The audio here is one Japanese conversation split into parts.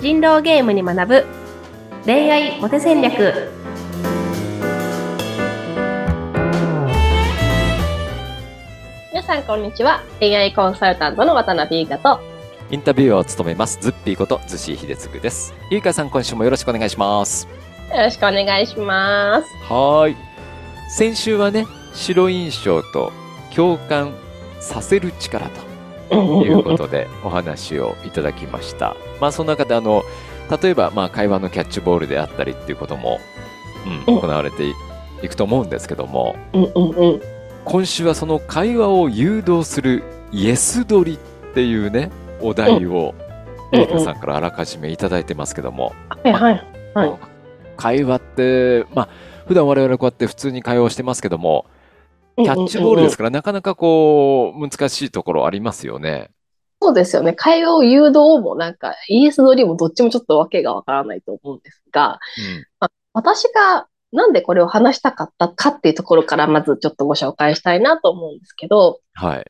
人狼ゲームに学ぶ恋愛モテ戦略皆さんこんにちは恋愛コンサルタントの渡辺優香とインタビューを務めますズッピーことズシー秀嗣です。ゆいかさん今週もよろしくお願いします。よろしくお願いしますはーい。先週はね、白印象と共感させる力ということでお話をいただきました。まあその中であの例えばまあ会話のキャッチボールであったりっていうことも、うん、うん。行われていいくと思うんですけども、今週はその会話を誘導するイエス取りっていうねお題をうん。ゆいかさんからあらかじめいただいてますけども、はいはいはい。会話ってまあ普段我々こうやって普通に会話をしてますけどもキャッチボールですからなかなかこう難しいところありますよね。そうですよね。会話を誘導もなんか、イエス乗りもどっちもちょっとわけがわからないと思うんですが、うん私がなんでこれを話したかったかっていうところからまずちょっとご紹介したいなと思うんですけど、はい。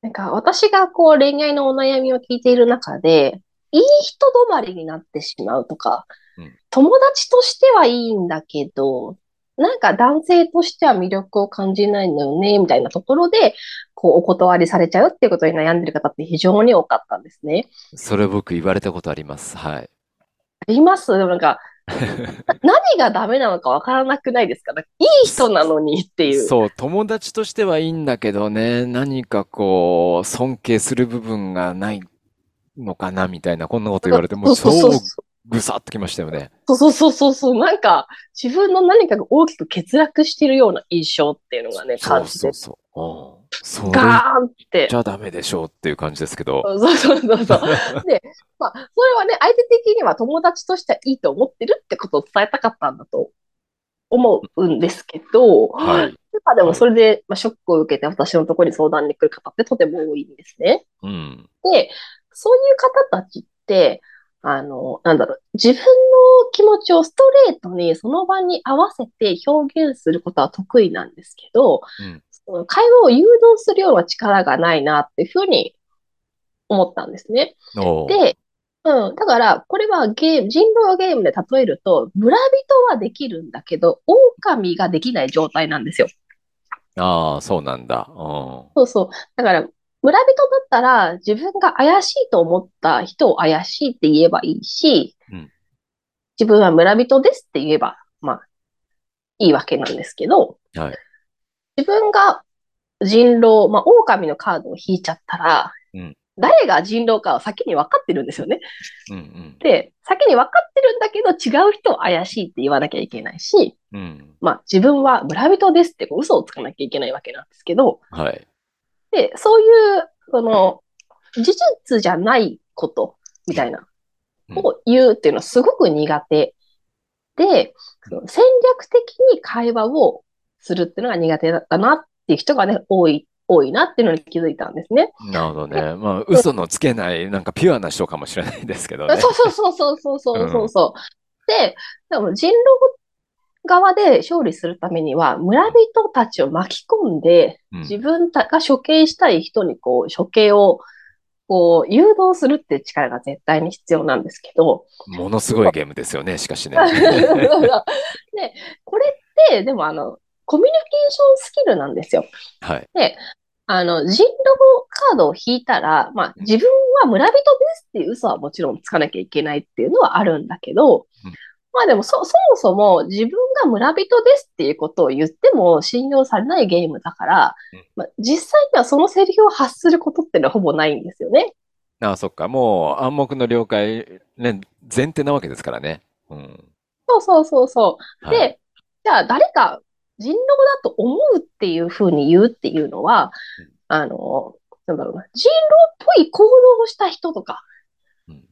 なんか私がこう恋愛のお悩みを聞いている中で、いい人止まりになってしまうとかうん、友達としてはいいんだけど、なんか男性としては魅力を感じないのよね、みたいなところで、こうお断りされちゃうっていうことに悩んでる方って非常に多かったんですね。それ僕言われたことあります。はい。あります？でもなんか、な 何がダメなのかわからなくないですか？かいい人なのにっていう。そう、友達としてはいいんだけどね、何かこう、尊敬する部分がないのかなみたいな、こんなこと言われて、もそうぐさっときましたよね。そうそうそうそうそう。なんか、自分の何かが大きく欠落しているような印象っていうのがね、そう感じて、そうそう。うん。そガーンって。ちゃダメでしょうっていう感じですけど。そうそうそうそう。で、まあ、それはね、相手的には友達としてはいいと思ってるってことを伝えたかったんだと思うんですけど、はい。まあでもそれで、まあ、ショックを受けて私のところに相談に来る方ってとても多いんですね。うん。で、そういう方たちって、あの、なんだろう、自分の気持ちをストレートにその場に合わせて表現することは得意なんですけど、うんその会話を誘導するような力がないなっていうふうに思ったんですね。で、うん、だから、これはゲーム、人狼ゲームで例えると、村人はできるんだけど、狼ができない状態なんですよ。ああ、そうなんだ。うん。そうそう。だから、村人だったら、自分が怪しいと思った人を怪しいって言えばいいし、うん自分は村人ですって言えば、まあ、いいわけなんですけど、はい。自分が人狼、まあ、狼のカードを引いちゃったら、うん誰が人狼かは先に分かってるんですよね。うんで、先に分かってるんだけど、違う人を怪しいって言わなきゃいけないし、うん。うん。まあ、自分は村人ですってこう嘘をつかなきゃいけないわけなんですけど、はい。で、そういう、その、事実じゃないこと、みたいな、を言うっていうのはすごく苦手で、戦略的に会話をするっていうのが苦手だったなっていう人がね、多い、多いなっていうのに気づいたんですね。なるほどね。まあ、嘘のつけない、なんかピュアな人かもしれないですけどね。そうそうそうそうそうそうそう。うん、で、でも人狼っ側で勝利するためには、村人たちを巻き込んで、うん自分たが処刑したい人にこう、処刑を、こう、誘導するっていう力が絶対に必要なんですけど、ものすごいゲームですよね、しかしね。で、これって、でもあの、コミュニケーションスキルなんですよ。はい。あの、人狼カードを引いたら、まあ、自分は村人ですっていう嘘はもちろんつかなきゃいけないっていうのはあるんだけど、うんまあでもそ、そもそも自分が村人ですっていうことを言っても信用されないゲームだからうん、まあ、実際にはそのセリフを発することってのはほぼないんですよね。ああ、そっか。もう暗黙の了解、ね、前提なわけですからね。うん。そうそうそうそう。はい。で、じゃあ誰か人狼だと思うっていうふうに言うっていうのはうん、あの、なんだろうな、人狼っぽい行動をした人とか、うん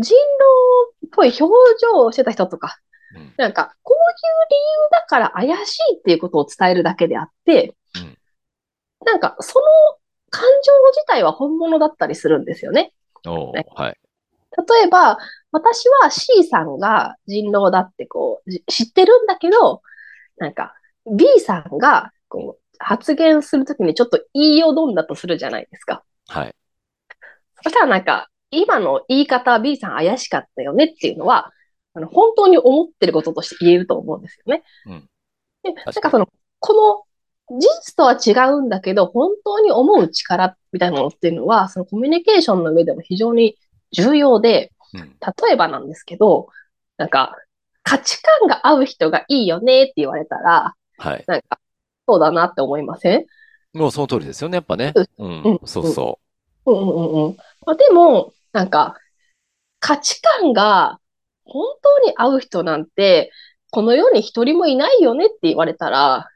人狼っぽい表情をしてた人とか、うんなんか、こういう理由だから怪しいっていうことを伝えるだけであって、うんなんか、その感情自体は本物だったりするんですよね。ねはい。例えば、私は C さんが人狼だってこう、じ知ってるんだけど、なんか、B さんがこう、発言するときにちょっと言いよどんだとするじゃないですか。はい。そしたらなんか、今の言い方 B さん怪しかったよねっていうのは、あの本当に思ってることとして言えると思うんですよね。うん。で、なんかその、この事実とは違うんだけど、本当に思う力みたいなものっていうのは、そのコミュニケーションの上でも非常に重要で、うん。例えばなんですけど、なんか、価値観が合う人がいいよねって言われたら、はい。なんか、そうだなって思いません？もうその通りですよね、やっぱね。うんうん。そうそうんうんうんうん。まあ、でも、なんか、価値観が本当に合う人なんて、この世に一人もいないよねって言われたら、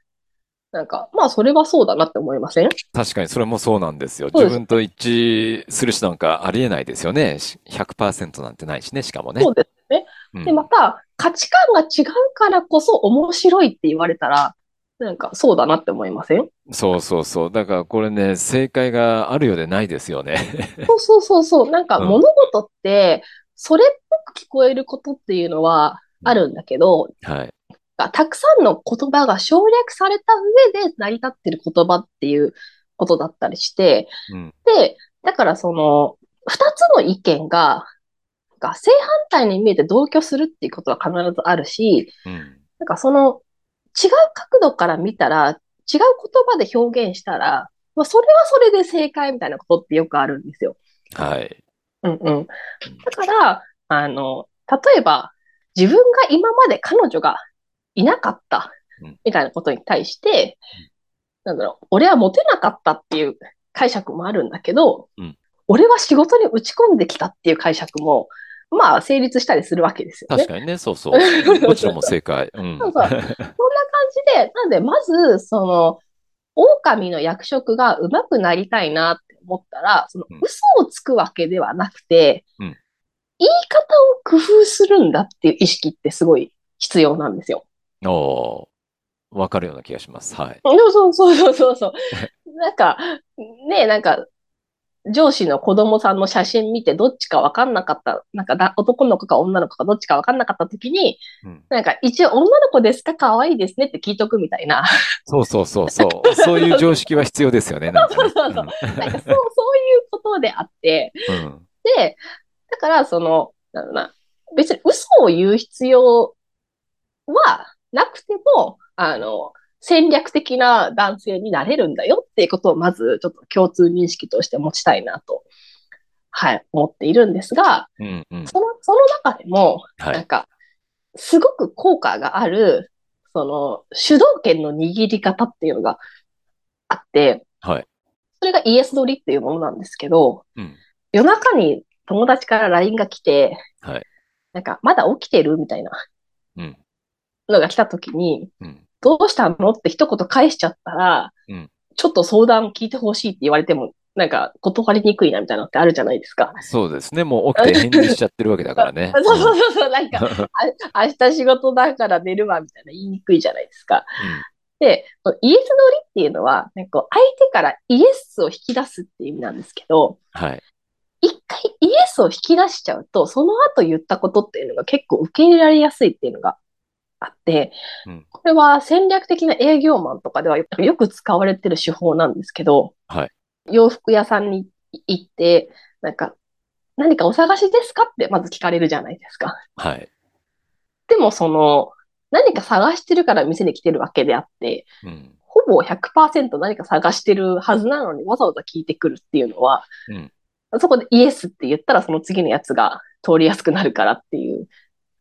なんか、まあ、それはそうだなって思いません？う。確かにそれもそうなんですよ。自分と一致する人なんかありえないですよね。し100%なんてないしね、しかもね。そうですね。うんで、また、価値観が違うからこそ面白いって言われたら、なんか、そうだなって思いません？そうそうそう。だからこれね、正解があるようでないですよね。そうそうそうそう。なんか、うん物事って、それっぽく聞こえることっていうのはあるんだけど、はい。たくさんの言葉が省略された上で成り立ってる言葉っていうことだったりして、うん。で、だからその、二つの意見が、が正反対に見えて同居するっていうことは必ずあるし、うん。なんかその、違う角度から見たら、違う言葉で表現したら、まあ、それはそれで正解みたいなことってよくあるんですよ。はい。うんうん。だから、あの、例えば、自分が今まで彼女がいなかったうん、みたいなことに対して、なんだろう、俺はモテなかったっていう解釈もあるんだけどうん、俺は仕事に打ち込んできたっていう解釈も、まあ、成立したりするわけですよね。確かにね、そうそう。どちらも正解。うん。そうそうそんな感じで、なんで、まず、その、狼の役職が上手くなりたいなって思ったら、そのうん嘘をつくわけではなくて、うん言い方を工夫するんだっていう意識ってすごい必要なんですよ。おーわかるような気がします。はい。そうそうそうそうそう。なんか、ねなんか、上司の子供さんの写真見てどっちかわかんなかった、なんかだ男の子か女の子かどっちかわかんなかった時に、うんなんか一応女の子ですか？可愛いですねって聞いとくみたいな。そうそうそうそう。そういう常識は必要ですよね、なんかね。そうそうそうなんかそう、そういうことであって、うん。うんで、だからその、なんだろうな、別に嘘を言う必要はなくても、あの、戦略的な男性になれるんだよっていうことをまずちょっと共通認識として持ちたいなと、はい、思っているんですが、うんうん。その、その中でも、はい。なんか、すごく効果がある、その、主導権の握り方っていうのがあって、はい。それがイエス取りっていうものなんですけど、うん。夜中に友達から LINE が来て、はい。なんか、まだ起きてるみたいなうん。のが来た時に、うん。どうしたの？って一言返しちゃったら、うんちょっと相談聞いてほしいって言われても、なんか断りにくいなみたいなのってあるじゃないですか。そうですね。もう起きて返事しちゃってるわけだからね。そうそうそうそう、なんか、あ明日仕事だから寝るわみたいな言いにくいじゃないですか。で、イエス取りっていうのは、なんか相手からイエスを引き出すっていう意味なんですけど、はい。一回イエスを引き出しちゃうと、その後言ったことっていうのが結構受け入れられやすいっていうのがあって、うんこれは戦略的な営業マンとかではよよく使われてる手法なんですけど、はい洋服屋さんに行って、なんか、何かお探しですかってまず聞かれるじゃないですか。はい。でもその、何か探してるから店に来てるわけであって、うん。ほぼ100%何か探してるはずなのにわざわざ聞いてくるっていうのは、うんそこでイエスって言ったらその次のやつが通りやすくなるからっていう。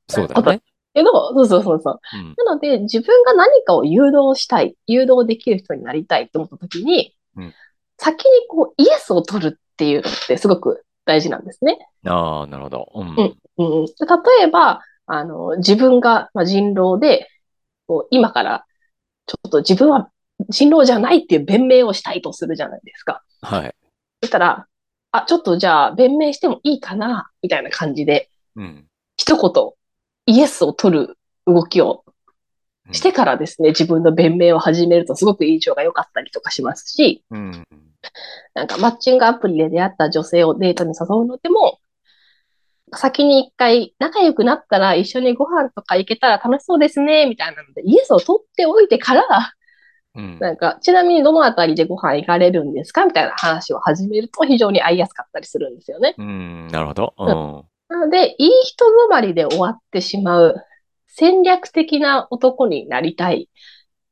そうだね。けど、そうそうそうそう。うん。なので自分が何かを誘導したい、誘導できる人になりたいと思った時に、うん先にこうイエスを取るっていうのってすごく大事なんですね。ああ、なるほど。うん。うんうん、例えば、あの、自分が、まあ、人狼で、こう今からちょっと自分は人狼じゃないっていう弁明をしたいとするじゃないですか。はい。そしたら、あ、ちょっとじゃあ弁明してもいいかな、みたいな感じで、うん。一言、イエスを取る動きをうんしてからですね、自分の弁明を始めるとすごく印象が良かったりとかしますし、うん。なんかマッチングアプリで出会った女性をデートに誘うのでも、先に一回仲良くなったら一緒にご飯とか行けたら楽しそうですね、みたいなので、イエスを取っておいてから、うん。なんか、ちなみにどのあたりでご飯行かれるんですかみたいな話を始めると非常に会いやすかったりするんですよね。うん、なるほど。うん。なので、いい人止まりで終わってしまう戦略的な男になりたい。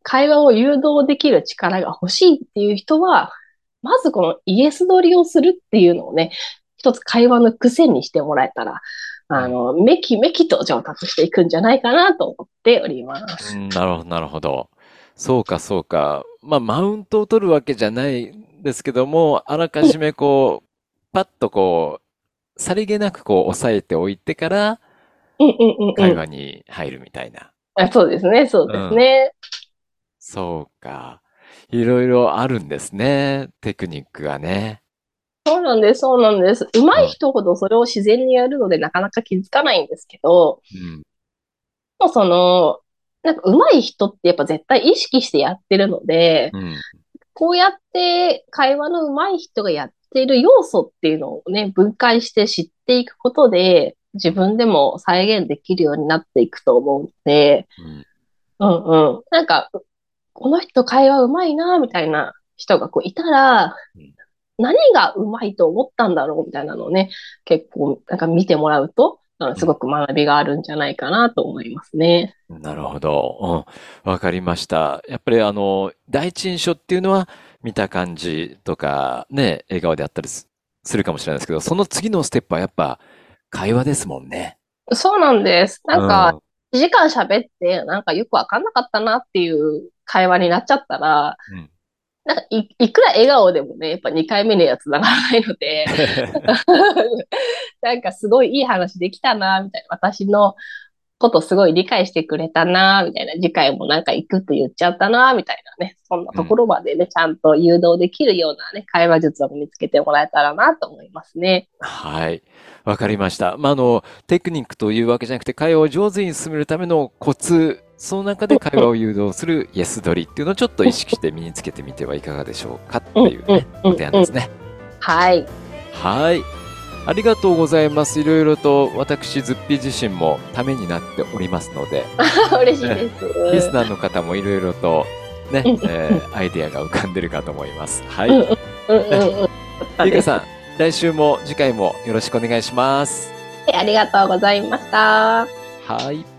会話を誘導できる力が欲しいっていう人は、まずこのイエス取りをするっていうのをね、一つ会話の癖にしてもらえたら、あの、めきめきと上達していくんじゃないかなと思っております。なるほど、なるほど。そうか、そうか。まあ、マウントを取るわけじゃないですけども、あらかじめこう、パッとこう、さりげなくこう、抑えておいてから、うんうんうんうん。会話に入るみたいな。あそうですね、そうですね。そうか。いろいろあるんですね。テクニックがね。そうなんです、そうなんです。上手い人ほどそれを自然にやるのでなかなか気づかないんですけど、うん。もうその、なんか上手い人ってやっぱ絶対意識してやってるので、うん。こうやって会話の上手い人がやっている要素っていうのをね、分解して知っていくことで、自分でも再現できるようになっていくと思うので、うん。うんうん。なんか、この人会話上手いな、みたいな人がこういたらうん、何が上手いと思ったんだろうみたいなのをね、結構なんか見てもらうと、すごく学びがあるんじゃないかなと思いますね。なるほど。うん。わかりました。やっぱりあの、第一印象っていうのは、見た感じとか、ね、笑顔であったりすするかもしれないですけど、その次のステップはやっぱ、会話ですもんね。そうなんです。なんか、1時間喋って、なんかよくわかんなかったなっていう会話になっちゃったら、うんなんかい、いくら笑顔でもね、やっぱ2回目のやつながらないので、なんかすごいいい話できたな、みたいな。私のことすごい理解してくれたな、みたいな。次回もなんか行くって言っちゃったな、みたいなね。そんなところまでね、ちゃんと誘導できるようなね、会話術を身につけてもらえたらなと思いますね。はい。わかりました。まあ、あの、テクニックというわけじゃなくて、会話を上手に進めるためのコツ、その中で会話を誘導するイ エス取りっていうのをちょっと意識して身につけてみてはいかがでしょうかっていうね、うんうん提案ですね。はい。はい。ありがとうございます。いろいろと私、ズッピー自身もためになっておりますので、嬉しいです。リスナーの方もいろいろとね、う んえーアイデアが浮かんでるかと思います。はい。ゆうかさん、来週も次回もよろしくお願いします。ありがとうございました。はい。